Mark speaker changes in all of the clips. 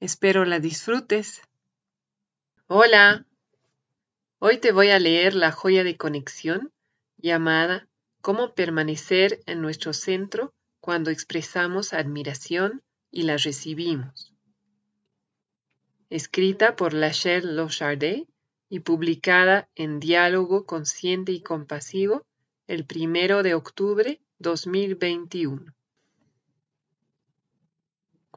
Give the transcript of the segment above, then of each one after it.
Speaker 1: Espero la disfrutes. Hola. Hoy te voy a leer la joya de conexión llamada Cómo permanecer en nuestro centro cuando expresamos admiración y la recibimos. Escrita por Lachelle Lochardet y publicada en Diálogo Consciente y Compasivo el primero de octubre 2021.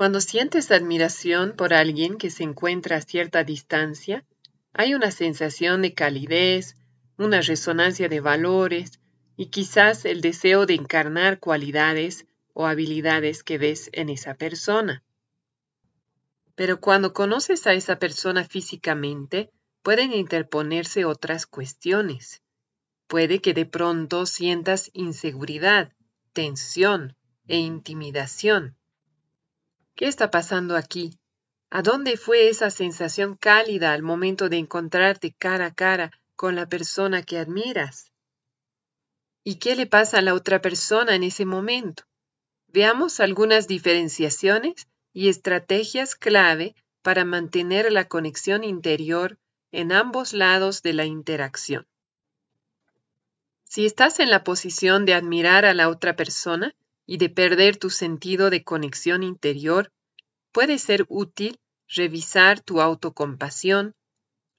Speaker 1: Cuando sientes admiración por alguien que se encuentra a cierta distancia, hay una sensación de calidez, una resonancia de valores y quizás el deseo de encarnar cualidades o habilidades que ves en esa persona. Pero cuando conoces a esa persona físicamente, pueden interponerse otras cuestiones. Puede que de pronto sientas inseguridad, tensión e intimidación. ¿Qué está pasando aquí? ¿A dónde fue esa sensación cálida al momento de encontrarte cara a cara con la persona que admiras? ¿Y qué le pasa a la otra persona en ese momento? Veamos algunas diferenciaciones y estrategias clave para mantener la conexión interior en ambos lados de la interacción. Si estás en la posición de admirar a la otra persona, y de perder tu sentido de conexión interior, puede ser útil revisar tu autocompasión,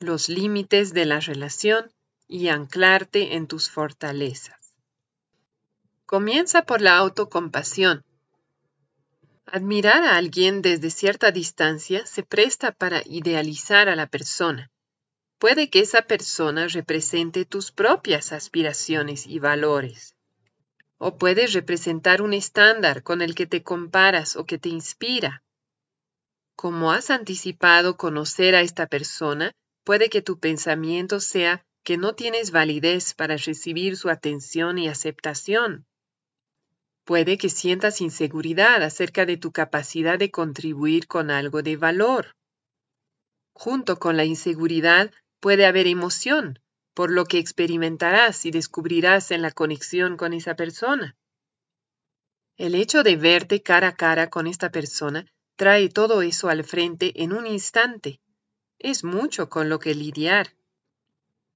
Speaker 1: los límites de la relación y anclarte en tus fortalezas. Comienza por la autocompasión. Admirar a alguien desde cierta distancia se presta para idealizar a la persona. Puede que esa persona represente tus propias aspiraciones y valores o puedes representar un estándar con el que te comparas o que te inspira. Como has anticipado conocer a esta persona, puede que tu pensamiento sea que no tienes validez para recibir su atención y aceptación. Puede que sientas inseguridad acerca de tu capacidad de contribuir con algo de valor. Junto con la inseguridad puede haber emoción, por lo que experimentarás y descubrirás en la conexión con esa persona. El hecho de verte cara a cara con esta persona trae todo eso al frente en un instante. Es mucho con lo que lidiar.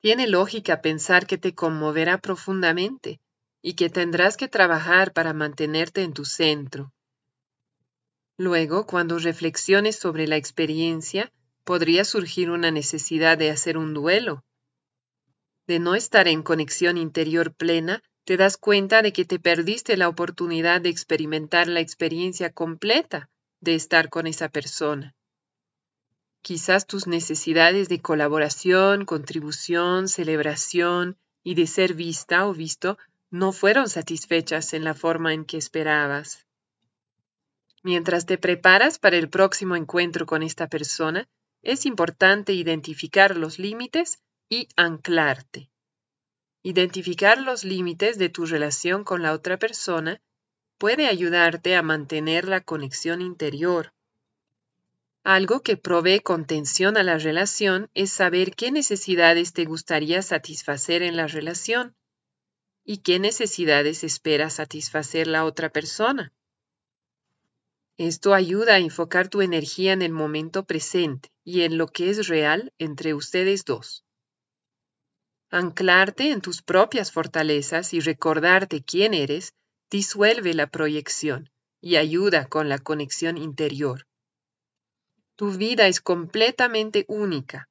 Speaker 1: Tiene lógica pensar que te conmoverá profundamente y que tendrás que trabajar para mantenerte en tu centro. Luego, cuando reflexiones sobre la experiencia, podría surgir una necesidad de hacer un duelo de no estar en conexión interior plena, te das cuenta de que te perdiste la oportunidad de experimentar la experiencia completa de estar con esa persona. Quizás tus necesidades de colaboración, contribución, celebración y de ser vista o visto no fueron satisfechas en la forma en que esperabas. Mientras te preparas para el próximo encuentro con esta persona, es importante identificar los límites y anclarte. Identificar los límites de tu relación con la otra persona puede ayudarte a mantener la conexión interior. Algo que provee contención a la relación es saber qué necesidades te gustaría satisfacer en la relación y qué necesidades espera satisfacer la otra persona. Esto ayuda a enfocar tu energía en el momento presente y en lo que es real entre ustedes dos. Anclarte en tus propias fortalezas y recordarte quién eres disuelve la proyección y ayuda con la conexión interior. Tu vida es completamente única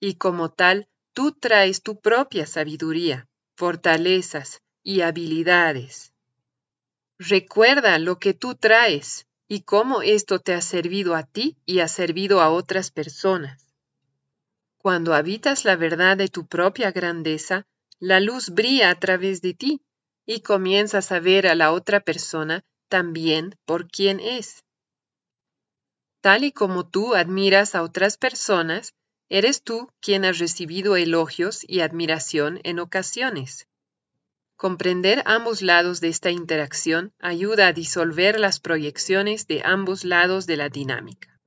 Speaker 1: y como tal, tú traes tu propia sabiduría, fortalezas y habilidades. Recuerda lo que tú traes y cómo esto te ha servido a ti y ha servido a otras personas. Cuando habitas la verdad de tu propia grandeza, la luz brilla a través de ti y comienzas a ver a la otra persona también por quien es. Tal y como tú admiras a otras personas, eres tú quien ha recibido elogios y admiración en ocasiones. Comprender ambos lados de esta interacción ayuda a disolver las proyecciones de ambos lados de la dinámica.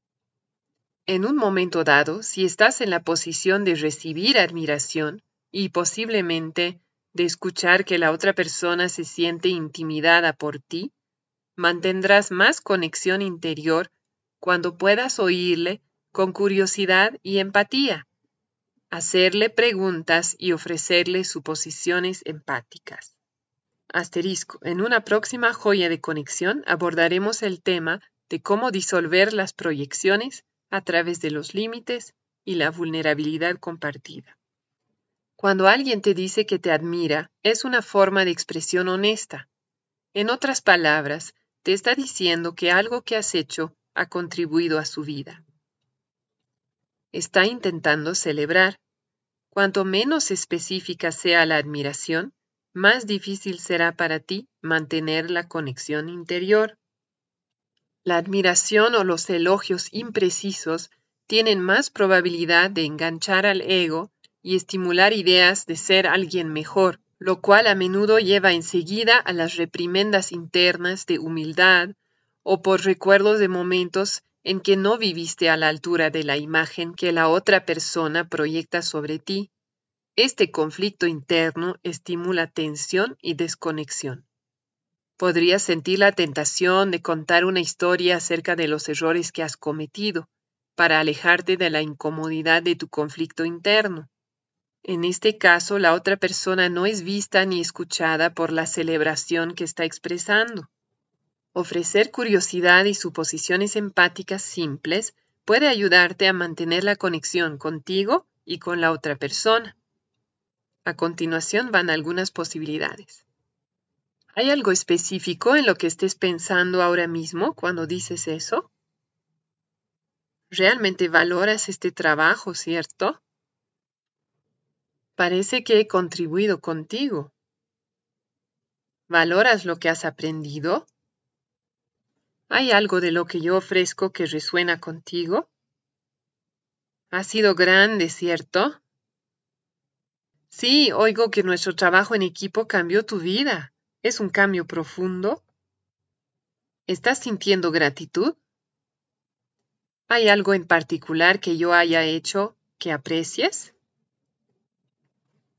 Speaker 1: En un momento dado, si estás en la posición de recibir admiración y posiblemente de escuchar que la otra persona se siente intimidada por ti, mantendrás más conexión interior cuando puedas oírle con curiosidad y empatía hacerle preguntas y ofrecerle suposiciones empáticas. Asterisco. En una próxima joya de conexión abordaremos el tema de cómo disolver las proyecciones a través de los límites y la vulnerabilidad compartida. Cuando alguien te dice que te admira, es una forma de expresión honesta. En otras palabras, te está diciendo que algo que has hecho ha contribuido a su vida. Está intentando celebrar, Cuanto menos específica sea la admiración, más difícil será para ti mantener la conexión interior. La admiración o los elogios imprecisos tienen más probabilidad de enganchar al ego y estimular ideas de ser alguien mejor, lo cual a menudo lleva enseguida a las reprimendas internas de humildad o por recuerdos de momentos en que no viviste a la altura de la imagen que la otra persona proyecta sobre ti. Este conflicto interno estimula tensión y desconexión. Podrías sentir la tentación de contar una historia acerca de los errores que has cometido para alejarte de la incomodidad de tu conflicto interno. En este caso, la otra persona no es vista ni escuchada por la celebración que está expresando. Ofrecer curiosidad y suposiciones empáticas simples puede ayudarte a mantener la conexión contigo y con la otra persona. A continuación van algunas posibilidades. ¿Hay algo específico en lo que estés pensando ahora mismo cuando dices eso? Realmente valoras este trabajo, ¿cierto? Parece que he contribuido contigo. ¿Valoras lo que has aprendido? ¿Hay algo de lo que yo ofrezco que resuena contigo? Ha sido grande, ¿cierto? Sí, oigo que nuestro trabajo en equipo cambió tu vida. ¿Es un cambio profundo? ¿Estás sintiendo gratitud? ¿Hay algo en particular que yo haya hecho que aprecies?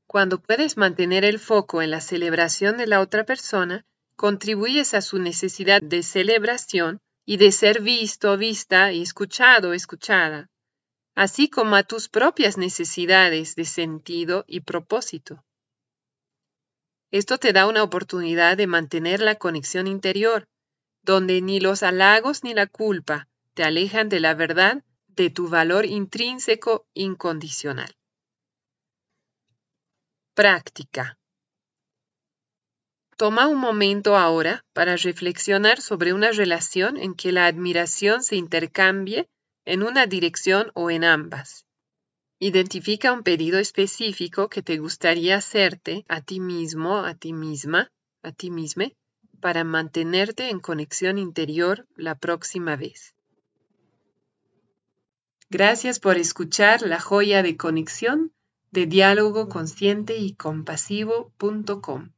Speaker 1: Cuando puedes mantener el foco en la celebración de la otra persona, contribuyes a su necesidad de celebración y de ser visto, vista y escuchado, escuchada, así como a tus propias necesidades de sentido y propósito. Esto te da una oportunidad de mantener la conexión interior, donde ni los halagos ni la culpa te alejan de la verdad de tu valor intrínseco incondicional. Práctica. Toma un momento ahora para reflexionar sobre una relación en que la admiración se intercambie en una dirección o en ambas. Identifica un pedido específico que te gustaría hacerte a ti mismo, a ti misma, a ti misma, para mantenerte en conexión interior la próxima vez. Gracias por escuchar la joya de conexión de diálogo consciente y compasivo.com.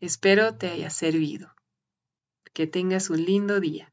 Speaker 1: Espero te haya servido. Que tengas un lindo día.